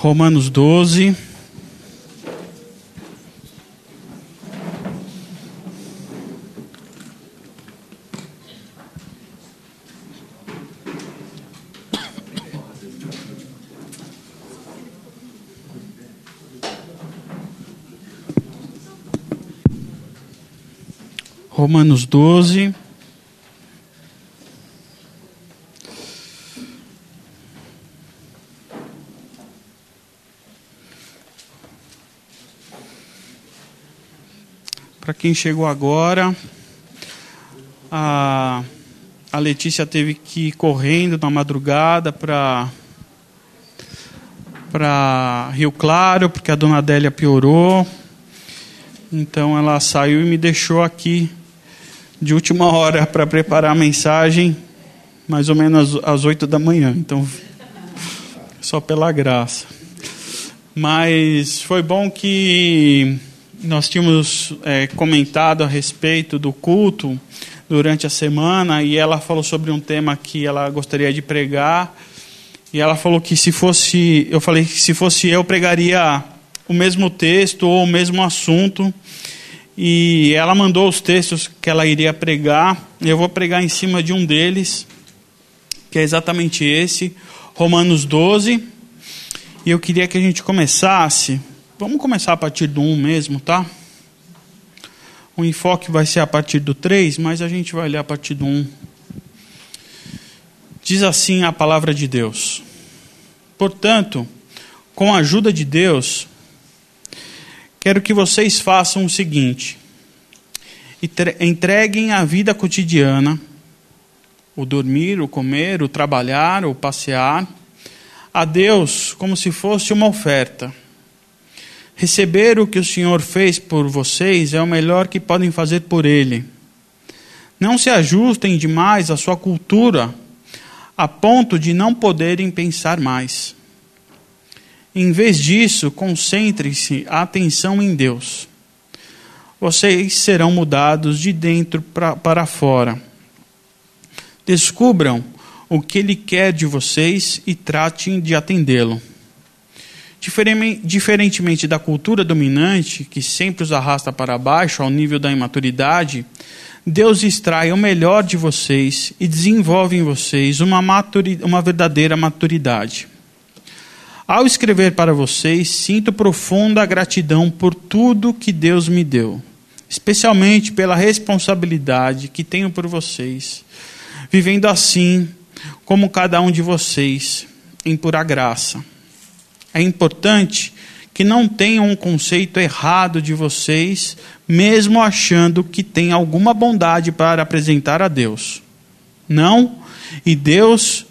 Romanos 12. Romanos 12. Quem chegou agora, a, a Letícia teve que ir correndo na madrugada para para Rio Claro, porque a dona Adélia piorou. Então ela saiu e me deixou aqui de última hora para preparar a mensagem, mais ou menos às oito da manhã. Então, só pela graça. Mas foi bom que nós tínhamos é, comentado a respeito do culto durante a semana e ela falou sobre um tema que ela gostaria de pregar. E ela falou que se fosse, eu falei que se fosse eu pregaria o mesmo texto ou o mesmo assunto. E ela mandou os textos que ela iria pregar. Eu vou pregar em cima de um deles, que é exatamente esse, Romanos 12. E eu queria que a gente começasse Vamos começar a partir do 1 mesmo, tá? O enfoque vai ser a partir do 3, mas a gente vai ler a partir do 1. Diz assim a palavra de Deus: Portanto, com a ajuda de Deus, quero que vocês façam o seguinte: entreguem a vida cotidiana, o dormir, o comer, o trabalhar, o passear, a Deus como se fosse uma oferta Receber o que o Senhor fez por vocês é o melhor que podem fazer por Ele. Não se ajustem demais à sua cultura, a ponto de não poderem pensar mais. Em vez disso, concentrem-se a atenção em Deus. Vocês serão mudados de dentro pra, para fora. Descubram o que Ele quer de vocês e tratem de atendê-lo. Diferentemente da cultura dominante, que sempre os arrasta para baixo ao nível da imaturidade, Deus extrai o melhor de vocês e desenvolve em vocês uma, uma verdadeira maturidade. Ao escrever para vocês, sinto profunda gratidão por tudo que Deus me deu, especialmente pela responsabilidade que tenho por vocês, vivendo assim como cada um de vocês, em pura graça é importante que não tenham um conceito errado de vocês, mesmo achando que tem alguma bondade para apresentar a Deus. Não, e Deus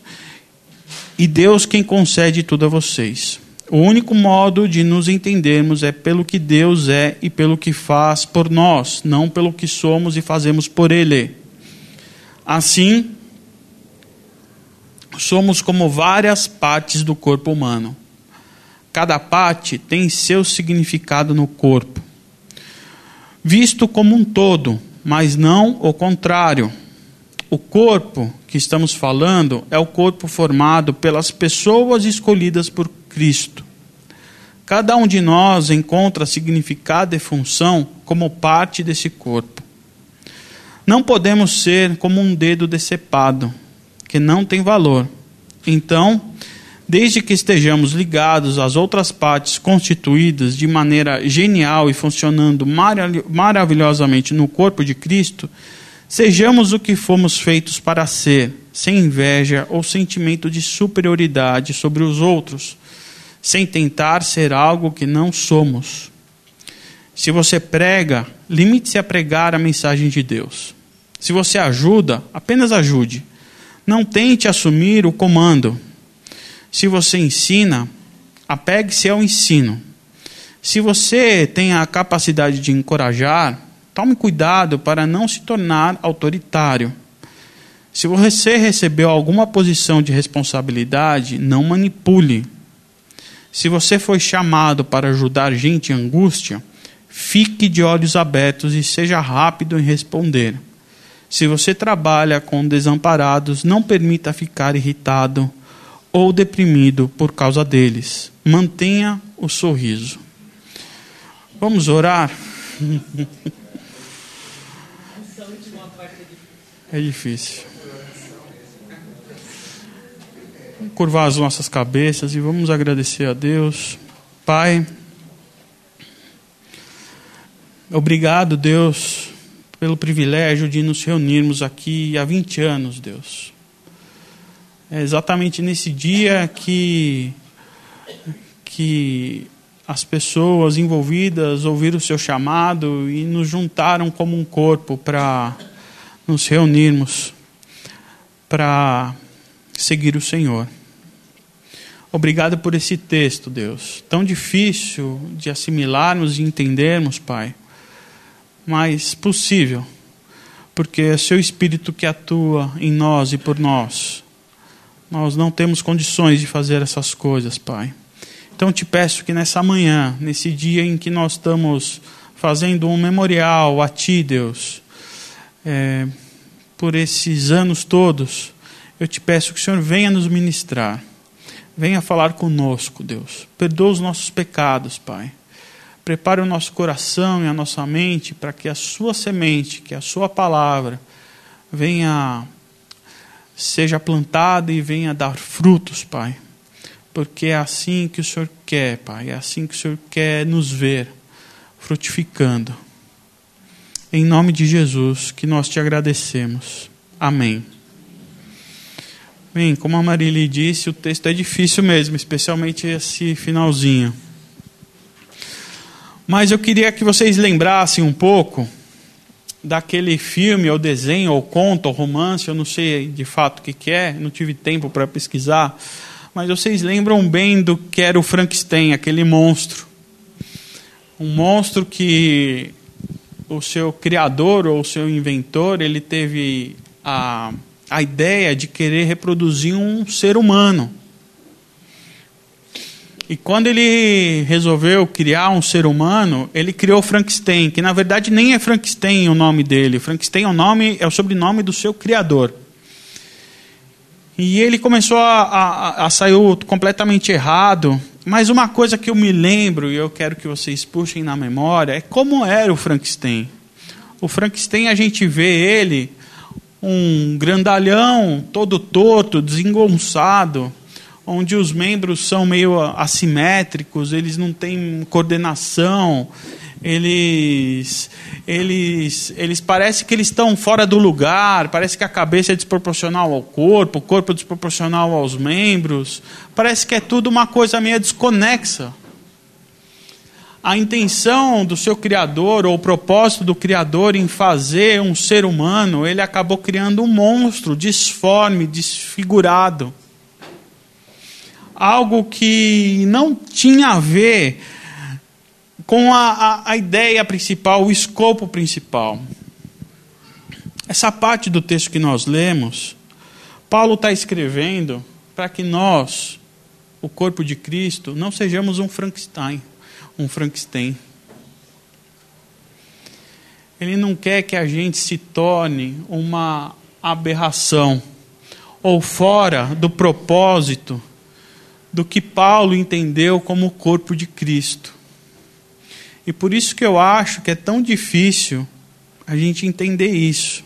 e Deus quem concede tudo a vocês. O único modo de nos entendermos é pelo que Deus é e pelo que faz por nós, não pelo que somos e fazemos por Ele. Assim, somos como várias partes do corpo humano Cada parte tem seu significado no corpo. Visto como um todo, mas não o contrário. O corpo que estamos falando é o corpo formado pelas pessoas escolhidas por Cristo. Cada um de nós encontra significado e função como parte desse corpo. Não podemos ser como um dedo decepado, que não tem valor. Então, desde que estejamos ligados às outras partes constituídas de maneira genial e funcionando maravilhosamente no corpo de Cristo, sejamos o que fomos feitos para ser, sem inveja ou sentimento de superioridade sobre os outros, sem tentar ser algo que não somos. Se você prega, limite-se a pregar a mensagem de Deus. Se você ajuda, apenas ajude. Não tente assumir o comando se você ensina, apegue-se ao ensino. Se você tem a capacidade de encorajar, tome cuidado para não se tornar autoritário. Se você recebeu alguma posição de responsabilidade, não manipule. Se você foi chamado para ajudar gente em angústia, fique de olhos abertos e seja rápido em responder. Se você trabalha com desamparados, não permita ficar irritado ou deprimido por causa deles. mantenha o sorriso. Vamos orar? É difícil. Vamos curvar as nossas cabeças e vamos agradecer a Deus. Pai, obrigado, Deus, pelo privilégio de nos reunirmos aqui há 20 anos, Deus. É exatamente nesse dia que, que as pessoas envolvidas ouviram o seu chamado e nos juntaram como um corpo para nos reunirmos para seguir o Senhor. Obrigado por esse texto, Deus. Tão difícil de assimilarmos e entendermos, Pai, mas possível, porque é seu Espírito que atua em nós e por nós. Nós não temos condições de fazer essas coisas, Pai. Então te peço que nessa manhã, nesse dia em que nós estamos fazendo um memorial a Ti, Deus, é, por esses anos todos, eu te peço que o Senhor venha nos ministrar Venha falar conosco, Deus. Perdoa os nossos pecados, Pai. Prepare o nosso coração e a nossa mente para que a Sua semente, que a Sua palavra, venha, seja plantada e venha dar frutos, Pai. Porque é assim que o Senhor quer, Pai. É assim que o Senhor quer nos ver frutificando. Em nome de Jesus, que nós te agradecemos. Amém. Bem, como a Marília disse, o texto é difícil mesmo, especialmente esse finalzinho. Mas eu queria que vocês lembrassem um pouco daquele filme, ou desenho, ou conto, ou romance, eu não sei de fato o que, que é, não tive tempo para pesquisar, mas vocês lembram bem do que era o Frankenstein, aquele monstro. Um monstro que o seu criador ou o seu inventor, ele teve a a ideia de querer reproduzir um ser humano. E quando ele resolveu criar um ser humano, ele criou Frankenstein, que na verdade nem é Frankenstein o nome dele. Frankenstein é o nome, é o sobrenome do seu criador. E ele começou a, a, a sair completamente errado. Mas uma coisa que eu me lembro e eu quero que vocês puxem na memória é como era o Frankenstein. O Frankenstein a gente vê ele um grandalhão todo torto, desengonçado, onde os membros são meio assimétricos, eles não têm coordenação, eles eles eles parece que eles estão fora do lugar, parece que a cabeça é desproporcional ao corpo, o corpo é desproporcional aos membros, parece que é tudo uma coisa meio desconexa a intenção do seu Criador, ou o propósito do Criador em fazer um ser humano, ele acabou criando um monstro disforme, desfigurado. Algo que não tinha a ver com a, a, a ideia principal, o escopo principal. Essa parte do texto que nós lemos, Paulo está escrevendo para que nós, o corpo de Cristo, não sejamos um Frankenstein um Frankenstein. Ele não quer que a gente se torne uma aberração ou fora do propósito do que Paulo entendeu como o corpo de Cristo. E por isso que eu acho que é tão difícil a gente entender isso.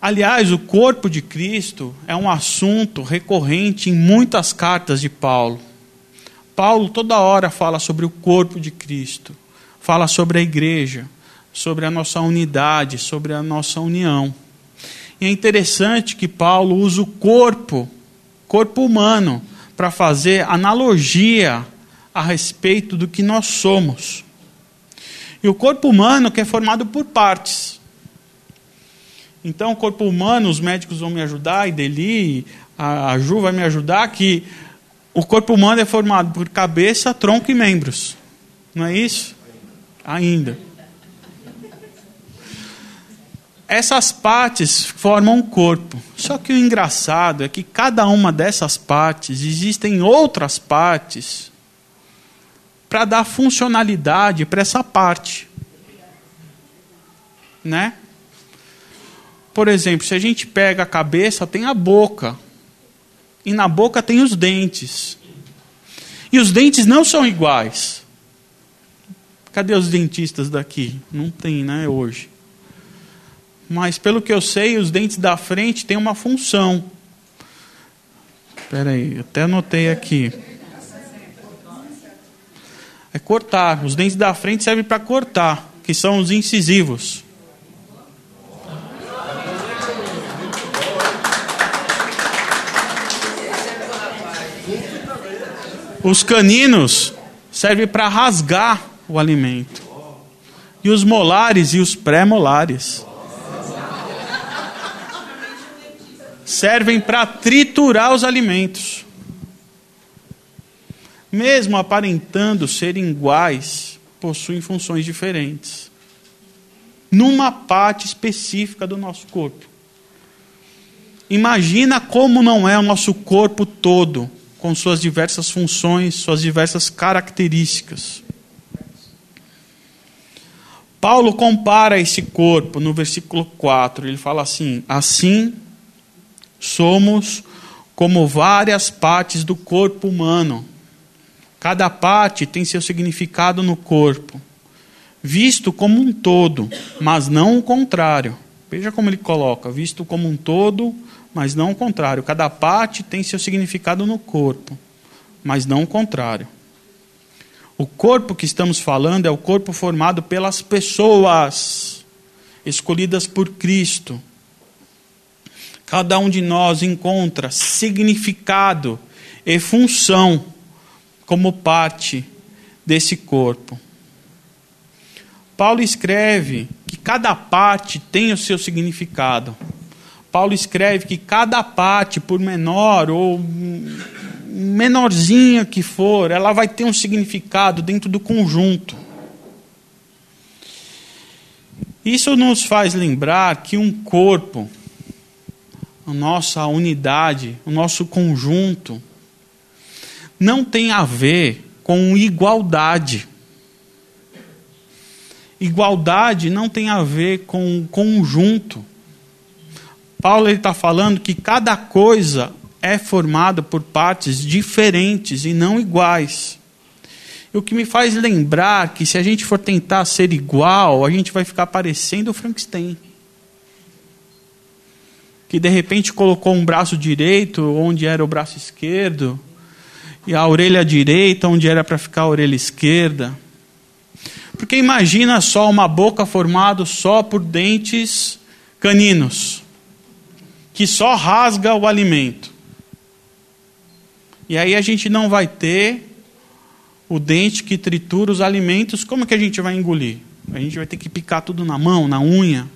Aliás, o corpo de Cristo é um assunto recorrente em muitas cartas de Paulo. Paulo toda hora fala sobre o corpo de Cristo, fala sobre a igreja, sobre a nossa unidade, sobre a nossa união. E é interessante que Paulo usa o corpo, corpo humano, para fazer analogia a respeito do que nós somos. E o corpo humano que é formado por partes. Então, o corpo humano, os médicos vão me ajudar, e Deli, a Ju vai me ajudar, que o corpo humano é formado por cabeça, tronco e membros. Não é isso? Ainda. Essas partes formam um corpo. Só que o engraçado é que cada uma dessas partes existem outras partes para dar funcionalidade para essa parte. Né? Por exemplo, se a gente pega a cabeça, tem a boca e na boca tem os dentes. E os dentes não são iguais. Cadê os dentistas daqui? Não tem, né, hoje. Mas pelo que eu sei, os dentes da frente têm uma função. Espera aí, até anotei aqui. É cortar. Os dentes da frente servem para cortar, que são os incisivos. Os caninos servem para rasgar o alimento. E os molares e os pré-molares servem para triturar os alimentos. Mesmo aparentando serem iguais, possuem funções diferentes. Numa parte específica do nosso corpo. Imagina como não é o nosso corpo todo, com suas diversas funções, suas diversas características. Paulo compara esse corpo no versículo 4. Ele fala assim: Assim somos como várias partes do corpo humano. Cada parte tem seu significado no corpo, visto como um todo, mas não o contrário. Veja como ele coloca: visto como um todo, mas não o contrário. Cada parte tem seu significado no corpo, mas não o contrário. O corpo que estamos falando é o corpo formado pelas pessoas escolhidas por Cristo. Cada um de nós encontra significado e função como parte desse corpo. Paulo escreve que cada parte tem o seu significado. Paulo escreve que cada parte, por menor ou menorzinha que for, ela vai ter um significado dentro do conjunto. Isso nos faz lembrar que um corpo, a nossa unidade, o nosso conjunto, não tem a ver com igualdade. Igualdade não tem a ver com conjunto. Paulo está falando que cada coisa é formada por partes diferentes e não iguais. O que me faz lembrar que se a gente for tentar ser igual, a gente vai ficar parecendo o Frankenstein. Que de repente colocou um braço direito onde era o braço esquerdo, e a orelha direita onde era para ficar a orelha esquerda. Porque imagina só uma boca formada só por dentes caninos que só rasga o alimento. E aí a gente não vai ter o dente que tritura os alimentos, como que a gente vai engolir? A gente vai ter que picar tudo na mão, na unha,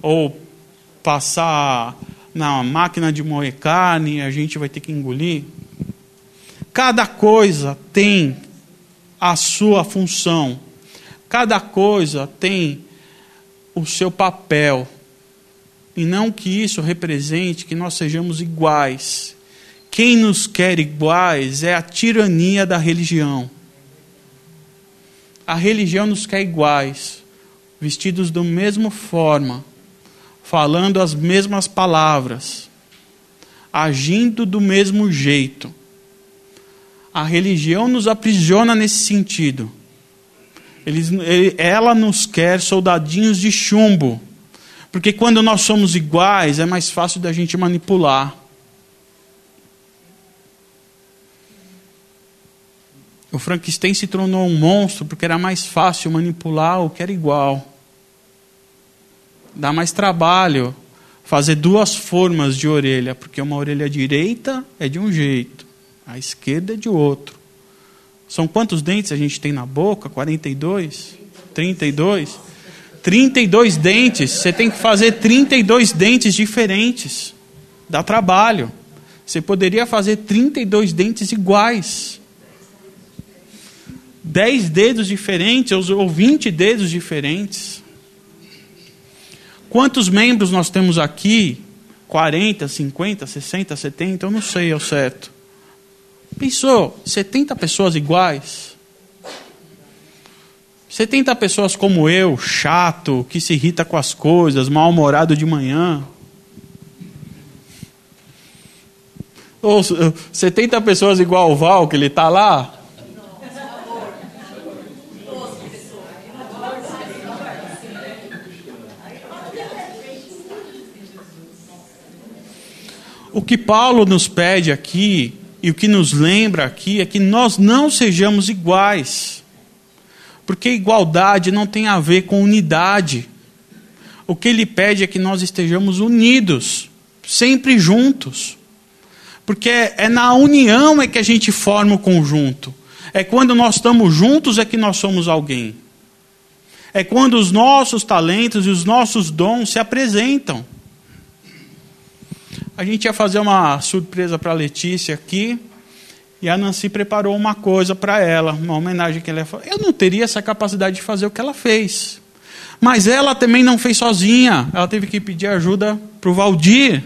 ou passar na máquina de moer carne, a gente vai ter que engolir. Cada coisa tem a sua função. Cada coisa tem o seu papel. E não que isso represente que nós sejamos iguais. Quem nos quer iguais é a tirania da religião. A religião nos quer iguais, vestidos da mesma forma, falando as mesmas palavras, agindo do mesmo jeito. A religião nos aprisiona nesse sentido. ela nos quer soldadinhos de chumbo porque quando nós somos iguais, é mais fácil da gente manipular. O Frankenstein se tornou um monstro porque era mais fácil manipular o que era igual. Dá mais trabalho fazer duas formas de orelha, porque uma orelha direita é de um jeito, a esquerda é de outro. São quantos dentes a gente tem na boca? 42? 32? 32 dentes, você tem que fazer 32 dentes diferentes. Dá trabalho. Você poderia fazer 32 dentes iguais. 10 dedos diferentes ou 20 dedos diferentes. Quantos membros nós temos aqui? 40, 50, 60, 70, eu não sei ao certo. Pensou, 70 pessoas iguais? 70 pessoas como eu, chato, que se irrita com as coisas, mal-humorado de manhã. Ou 70 pessoas igual o Val, que ele está lá? O que Paulo nos pede aqui e o que nos lembra aqui é que nós não sejamos iguais. Porque igualdade não tem a ver com unidade. O que ele pede é que nós estejamos unidos, sempre juntos. Porque é na união é que a gente forma o conjunto. É quando nós estamos juntos é que nós somos alguém. É quando os nossos talentos e os nossos dons se apresentam. A gente ia fazer uma surpresa para a Letícia aqui. E a Nancy preparou uma coisa para ela, uma homenagem que ela falou. Eu não teria essa capacidade de fazer o que ela fez. Mas ela também não fez sozinha. Ela teve que pedir ajuda para o Valdir.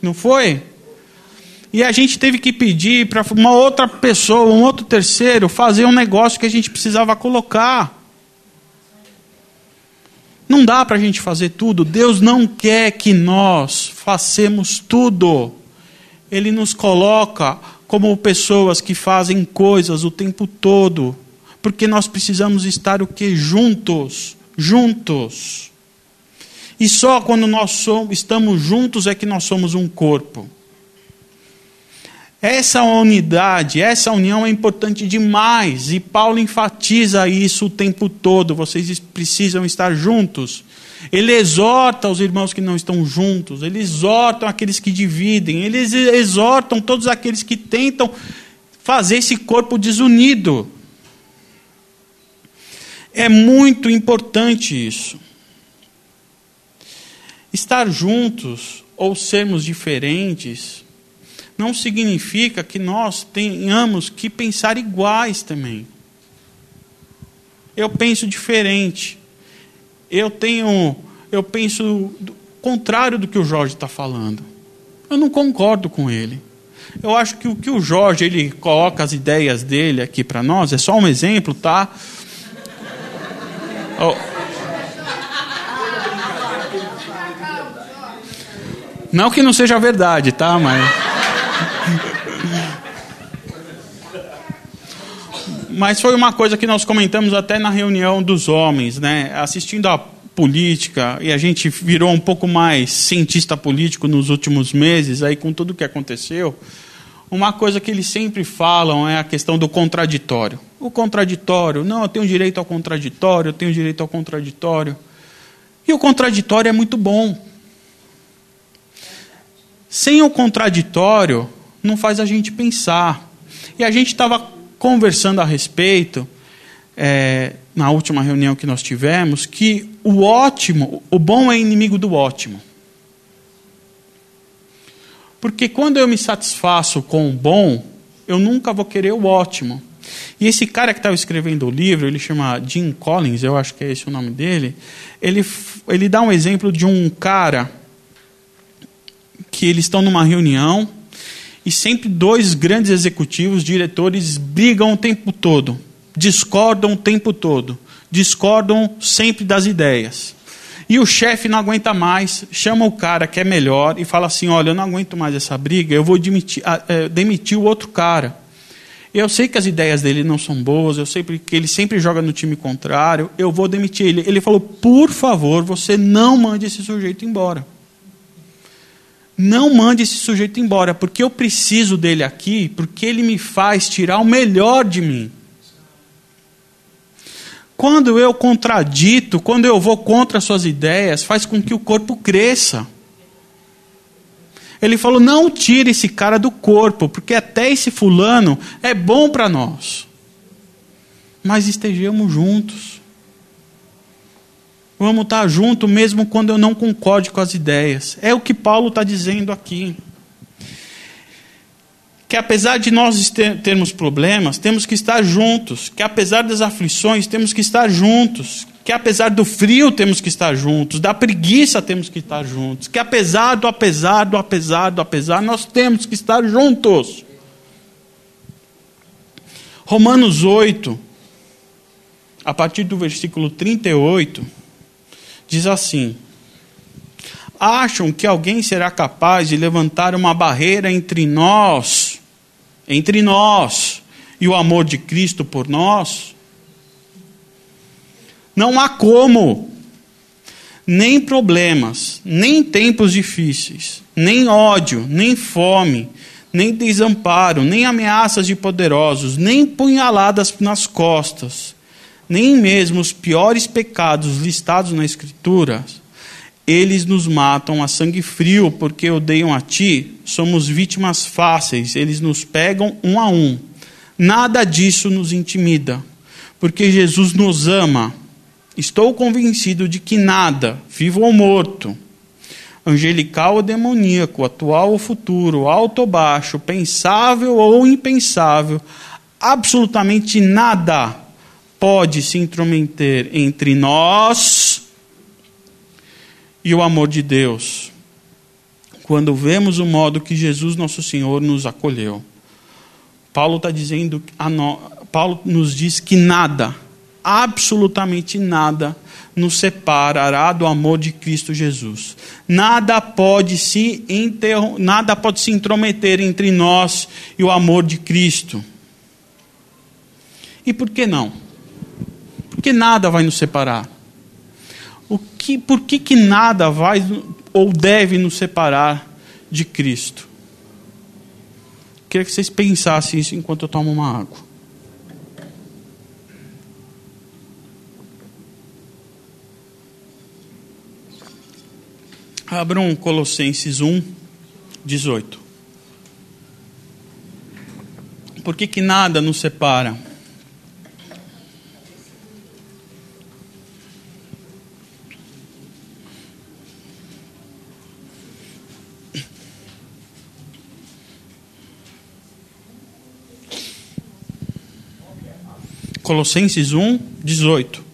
Não foi? E a gente teve que pedir para uma outra pessoa, um outro terceiro, fazer um negócio que a gente precisava colocar. Não dá para a gente fazer tudo. Deus não quer que nós façamos tudo. Ele nos coloca como pessoas que fazem coisas o tempo todo, porque nós precisamos estar o que juntos, juntos. E só quando nós somos, estamos juntos é que nós somos um corpo. Essa unidade, essa união é importante demais, e Paulo enfatiza isso o tempo todo. Vocês precisam estar juntos. Ele exorta os irmãos que não estão juntos, ele exorta aqueles que dividem, eles exortam todos aqueles que tentam fazer esse corpo desunido. É muito importante isso. Estar juntos ou sermos diferentes não significa que nós tenhamos que pensar iguais também. Eu penso diferente. Eu tenho, eu penso contrário do que o Jorge está falando. Eu não concordo com ele. Eu acho que o que o Jorge ele coloca as ideias dele aqui para nós é só um exemplo, tá? Oh. Não que não seja verdade, tá? Mas Mas foi uma coisa que nós comentamos até na reunião dos homens, né? Assistindo a política, e a gente virou um pouco mais cientista político nos últimos meses, aí com tudo o que aconteceu. Uma coisa que eles sempre falam é a questão do contraditório. O contraditório, não, eu tenho direito ao contraditório, eu tenho direito ao contraditório. E o contraditório é muito bom. Sem o contraditório, não faz a gente pensar. E a gente estava conversando a respeito, é, na última reunião que nós tivemos, que o ótimo, o bom é inimigo do ótimo. Porque quando eu me satisfaço com o bom, eu nunca vou querer o ótimo. E esse cara que estava escrevendo o livro, ele chama Jim Collins, eu acho que é esse o nome dele, ele, ele dá um exemplo de um cara que eles estão numa reunião e sempre dois grandes executivos, diretores, brigam o tempo todo, discordam o tempo todo, discordam sempre das ideias. E o chefe não aguenta mais, chama o cara que é melhor e fala assim: Olha, eu não aguento mais essa briga, eu vou demitir, é, demitir o outro cara. Eu sei que as ideias dele não são boas, eu sei que ele sempre joga no time contrário, eu vou demitir ele. Ele falou: Por favor, você não mande esse sujeito embora. Não mande esse sujeito embora, porque eu preciso dele aqui, porque ele me faz tirar o melhor de mim. Quando eu contradito, quando eu vou contra suas ideias, faz com que o corpo cresça. Ele falou: não tire esse cara do corpo, porque até esse fulano é bom para nós. Mas estejamos juntos. Vamos estar junto mesmo quando eu não concorde com as ideias. É o que Paulo está dizendo aqui. Que apesar de nós termos problemas, temos que estar juntos. Que apesar das aflições, temos que estar juntos. Que apesar do frio, temos que estar juntos. Da preguiça, temos que estar juntos. Que apesar do apesar do apesar do apesar, nós temos que estar juntos. Romanos 8, a partir do versículo 38 diz assim: acham que alguém será capaz de levantar uma barreira entre nós, entre nós e o amor de Cristo por nós? Não há como. Nem problemas, nem tempos difíceis, nem ódio, nem fome, nem desamparo, nem ameaças de poderosos, nem punhaladas nas costas, nem mesmo os piores pecados listados na Escritura, eles nos matam a sangue frio porque odeiam a ti, somos vítimas fáceis, eles nos pegam um a um. Nada disso nos intimida, porque Jesus nos ama. Estou convencido de que nada, vivo ou morto, angelical ou demoníaco, atual ou futuro, alto ou baixo, pensável ou impensável, absolutamente nada pode se intrometer entre nós e o amor de Deus, quando vemos o modo que Jesus, nosso Senhor, nos acolheu. Paulo está dizendo, Paulo nos diz que nada, absolutamente nada, nos separará do amor de Cristo Jesus. Nada pode se nada pode se intrometer entre nós e o amor de Cristo. E por que não? Porque nada vai nos separar. O que, por que, que nada vai ou deve nos separar de Cristo? Queria que vocês pensassem isso enquanto eu tomo uma água. Abram Colossenses 1, 18. Por que, que nada nos separa? Colossenses 1, 18.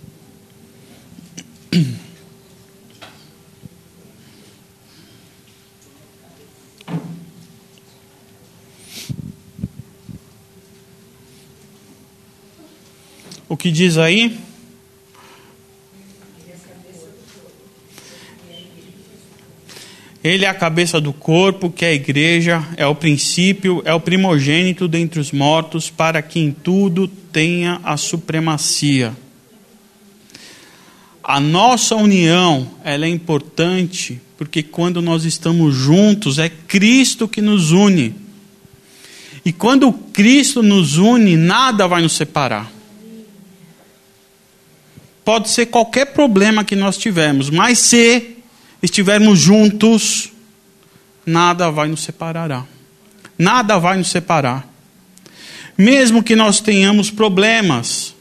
O que diz aí? Ele é a cabeça do corpo, que é a igreja, é o princípio, é o primogênito dentre os mortos, para que em tudo tenha a supremacia. A nossa união, ela é importante, porque quando nós estamos juntos, é Cristo que nos une. E quando Cristo nos une, nada vai nos separar. Pode ser qualquer problema que nós tivermos, mas se estivermos juntos, nada vai nos separar. Nada vai nos separar. Mesmo que nós tenhamos problemas,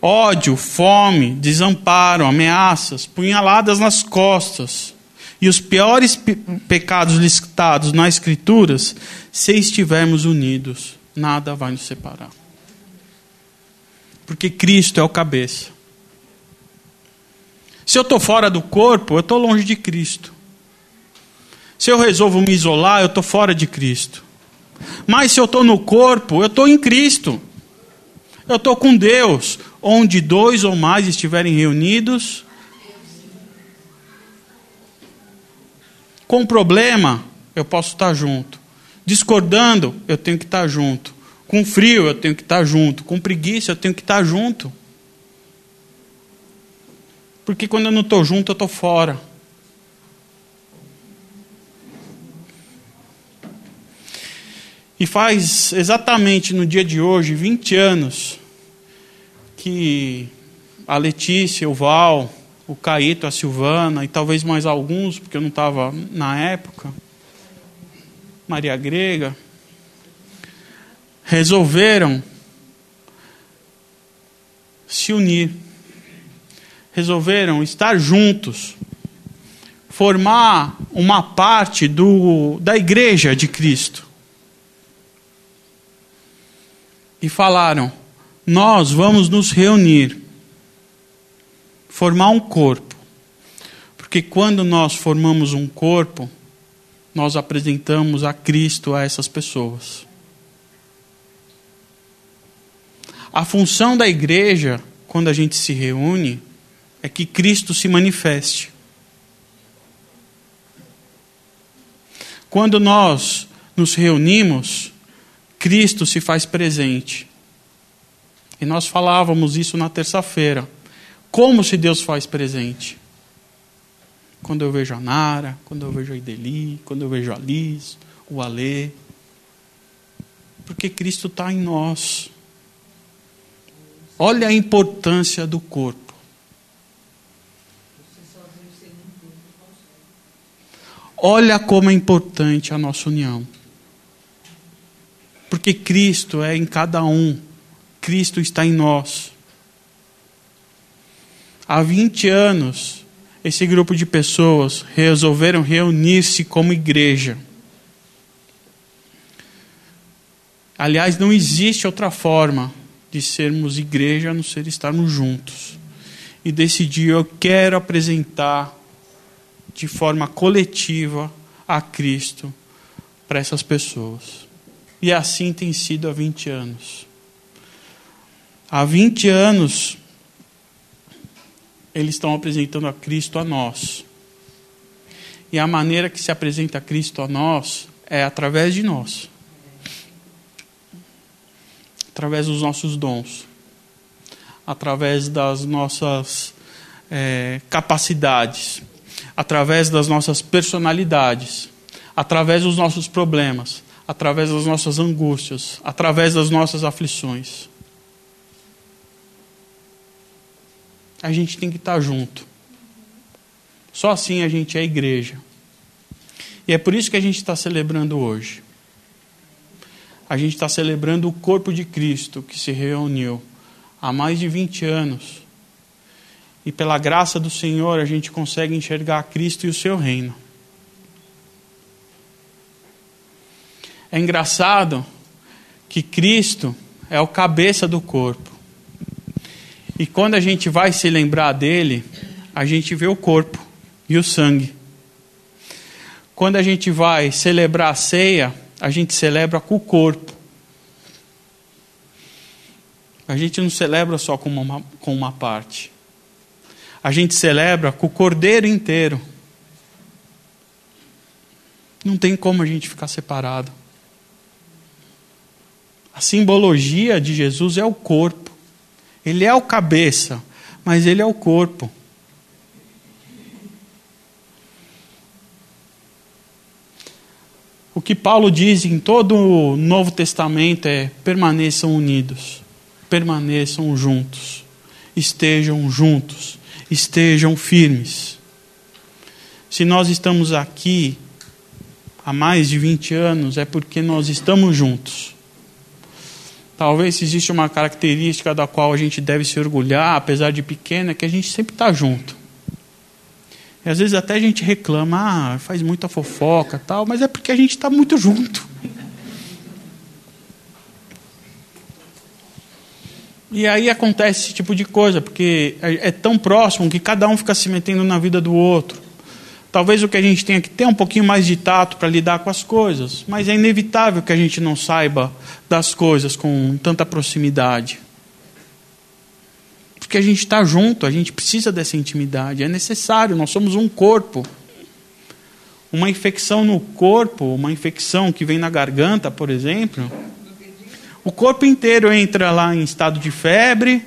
ódio, fome, desamparo, ameaças, punhaladas nas costas e os piores pe pecados listados nas Escrituras, se estivermos unidos, nada vai nos separar. Porque Cristo é o cabeça. Se eu estou fora do corpo, eu estou longe de Cristo. Se eu resolvo me isolar, eu estou fora de Cristo. Mas se eu estou no corpo, eu estou em Cristo. Eu estou com Deus. Onde dois ou mais estiverem reunidos. Com problema, eu posso estar junto. Discordando, eu tenho que estar junto. Com frio, eu tenho que estar junto. Com preguiça, eu tenho que estar junto. Porque quando eu não estou junto, eu estou fora. E faz exatamente no dia de hoje, 20 anos, que a Letícia, o Val, o Caíto, a Silvana e talvez mais alguns, porque eu não estava na época, Maria Grega, resolveram se unir resolveram estar juntos, formar uma parte do, da igreja de Cristo. E falaram: Nós vamos nos reunir, formar um corpo. Porque quando nós formamos um corpo, nós apresentamos a Cristo a essas pessoas. A função da igreja, quando a gente se reúne, é que Cristo se manifeste. Quando nós nos reunimos, Cristo se faz presente. E nós falávamos isso na terça-feira. Como se Deus faz presente? Quando eu vejo a Nara, quando eu vejo a Ideli, quando eu vejo a Liz, o Alê. Porque Cristo está em nós. Olha a importância do corpo. Olha como é importante a nossa união. Porque Cristo é em cada um. Cristo está em nós. Há 20 anos, esse grupo de pessoas resolveram reunir-se como igreja. Aliás, não existe outra forma de sermos igreja a não ser estarmos juntos. E decidir, eu quero apresentar de forma coletiva a Cristo para essas pessoas. E assim tem sido há 20 anos. Há 20 anos, eles estão apresentando a Cristo a nós. E a maneira que se apresenta Cristo a nós é através de nós através dos nossos dons, através das nossas é, capacidades, através das nossas personalidades, através dos nossos problemas, através das nossas angústias, através das nossas aflições. a gente tem que estar junto. Só assim a gente é igreja. E é por isso que a gente está celebrando hoje. A gente está celebrando o corpo de Cristo que se reuniu há mais de 20 anos. E pela graça do Senhor a gente consegue enxergar Cristo e o seu reino. É engraçado que Cristo é o cabeça do corpo. E quando a gente vai se lembrar dele, a gente vê o corpo e o sangue. Quando a gente vai celebrar a ceia, a gente celebra com o corpo. A gente não celebra só com uma, com uma parte. A gente celebra com o cordeiro inteiro. Não tem como a gente ficar separado. A simbologia de Jesus é o corpo. Ele é o cabeça, mas ele é o corpo. O que Paulo diz em todo o Novo Testamento é: permaneçam unidos, permaneçam juntos, estejam juntos, estejam firmes. Se nós estamos aqui há mais de 20 anos, é porque nós estamos juntos. Talvez exista uma característica da qual a gente deve se orgulhar, apesar de pequena, é que a gente sempre está junto. E às vezes até a gente reclama, ah, faz muita fofoca tal, mas é porque a gente está muito junto. E aí acontece esse tipo de coisa, porque é, é tão próximo que cada um fica se metendo na vida do outro. Talvez o que a gente tenha que ter um pouquinho mais de tato para lidar com as coisas, mas é inevitável que a gente não saiba das coisas com tanta proximidade. Porque a gente está junto, a gente precisa dessa intimidade, é necessário, nós somos um corpo. Uma infecção no corpo, uma infecção que vem na garganta, por exemplo, o corpo inteiro entra lá em estado de febre,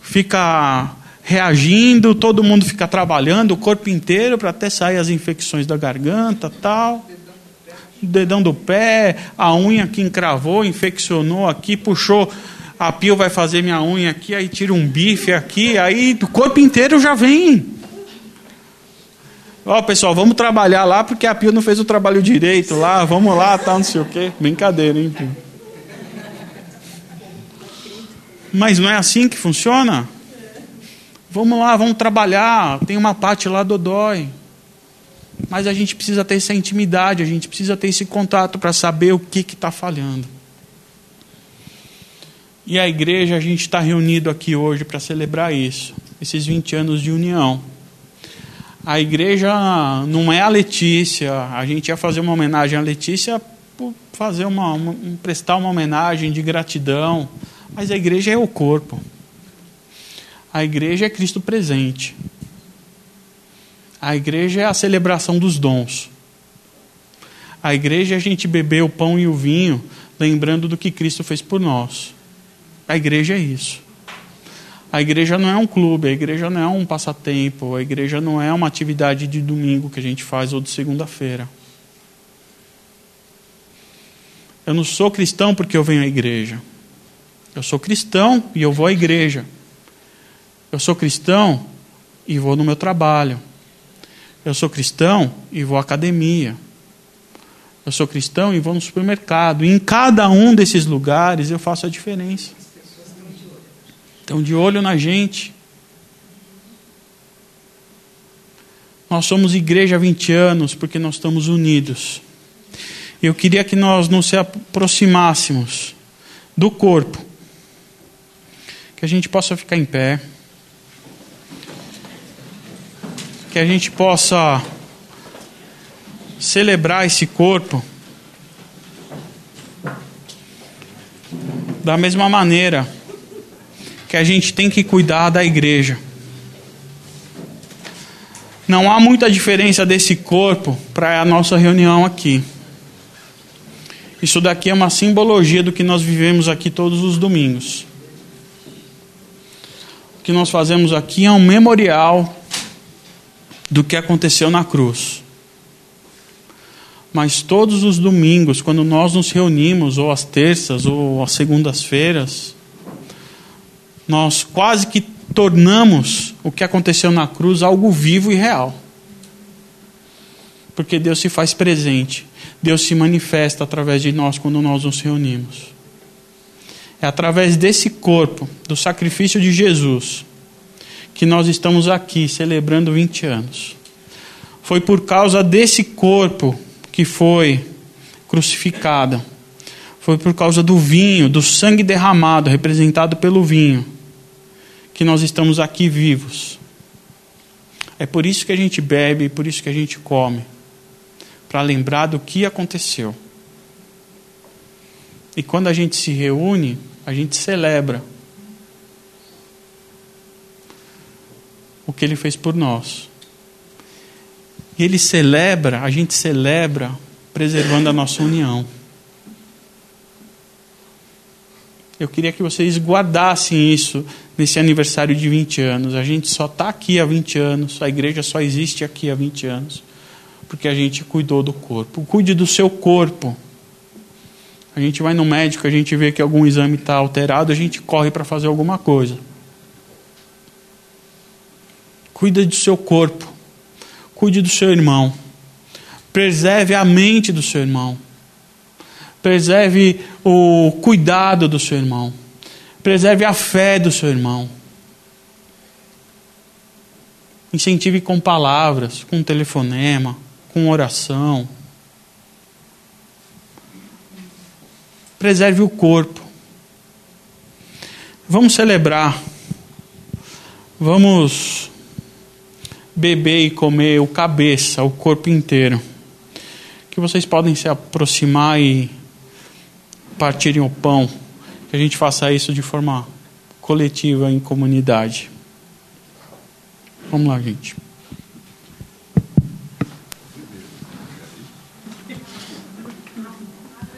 fica reagindo, todo mundo fica trabalhando, o corpo inteiro, para até sair as infecções da garganta tal. O dedão do pé, a unha que encravou, infeccionou aqui, puxou. A pio vai fazer minha unha aqui, aí tira um bife aqui, aí o corpo inteiro já vem. Ó, pessoal, vamos trabalhar lá porque a Pio não fez o trabalho direito lá, vamos lá, tal, não sei o quê. Brincadeira, hein? Mas não é assim que funciona? Vamos lá, vamos trabalhar. Tem uma parte lá do dói. Mas a gente precisa ter essa intimidade, a gente precisa ter esse contato para saber o que está falhando. E a igreja, a gente está reunido aqui hoje para celebrar isso, esses 20 anos de união. A igreja não é a Letícia, a gente ia fazer uma homenagem à Letícia por fazer uma, uma prestar uma homenagem de gratidão, mas a igreja é o corpo. A igreja é Cristo presente. A igreja é a celebração dos dons. A igreja é a gente beber o pão e o vinho, lembrando do que Cristo fez por nós. A igreja é isso. A igreja não é um clube, a igreja não é um passatempo, a igreja não é uma atividade de domingo que a gente faz ou de segunda-feira. Eu não sou cristão porque eu venho à igreja. Eu sou cristão e eu vou à igreja. Eu sou cristão e vou no meu trabalho. Eu sou cristão e vou à academia. Eu sou cristão e vou no supermercado. E em cada um desses lugares eu faço a diferença. Estão de olho na gente. Nós somos igreja há 20 anos porque nós estamos unidos. Eu queria que nós nos aproximássemos do corpo. Que a gente possa ficar em pé. Que a gente possa celebrar esse corpo da mesma maneira que a gente tem que cuidar da igreja. Não há muita diferença desse corpo para a nossa reunião aqui. Isso daqui é uma simbologia do que nós vivemos aqui todos os domingos. Que nós fazemos aqui é um memorial do que aconteceu na cruz. Mas todos os domingos, quando nós nos reunimos, ou às terças, ou às segundas-feiras, nós quase que tornamos o que aconteceu na cruz algo vivo e real. Porque Deus se faz presente, Deus se manifesta através de nós quando nós nos reunimos. É através desse corpo, do sacrifício de Jesus, que nós estamos aqui celebrando 20 anos. Foi por causa desse corpo que foi crucificado. Foi por causa do vinho, do sangue derramado, representado pelo vinho, que nós estamos aqui vivos. É por isso que a gente bebe, por isso que a gente come para lembrar do que aconteceu. E quando a gente se reúne, a gente celebra o que ele fez por nós. E ele celebra, a gente celebra preservando a nossa união. Eu queria que vocês guardassem isso nesse aniversário de 20 anos. A gente só está aqui há 20 anos, a igreja só existe aqui há 20 anos, porque a gente cuidou do corpo. Cuide do seu corpo. A gente vai no médico, a gente vê que algum exame está alterado, a gente corre para fazer alguma coisa. Cuida do seu corpo. Cuide do seu irmão. Preserve a mente do seu irmão. Preserve o cuidado do seu irmão. Preserve a fé do seu irmão. Incentive com palavras, com telefonema, com oração. Preserve o corpo. Vamos celebrar. Vamos beber e comer o cabeça, o corpo inteiro. Que vocês podem se aproximar e partirem o pão, que a gente faça isso de forma coletiva em comunidade. Vamos lá, gente.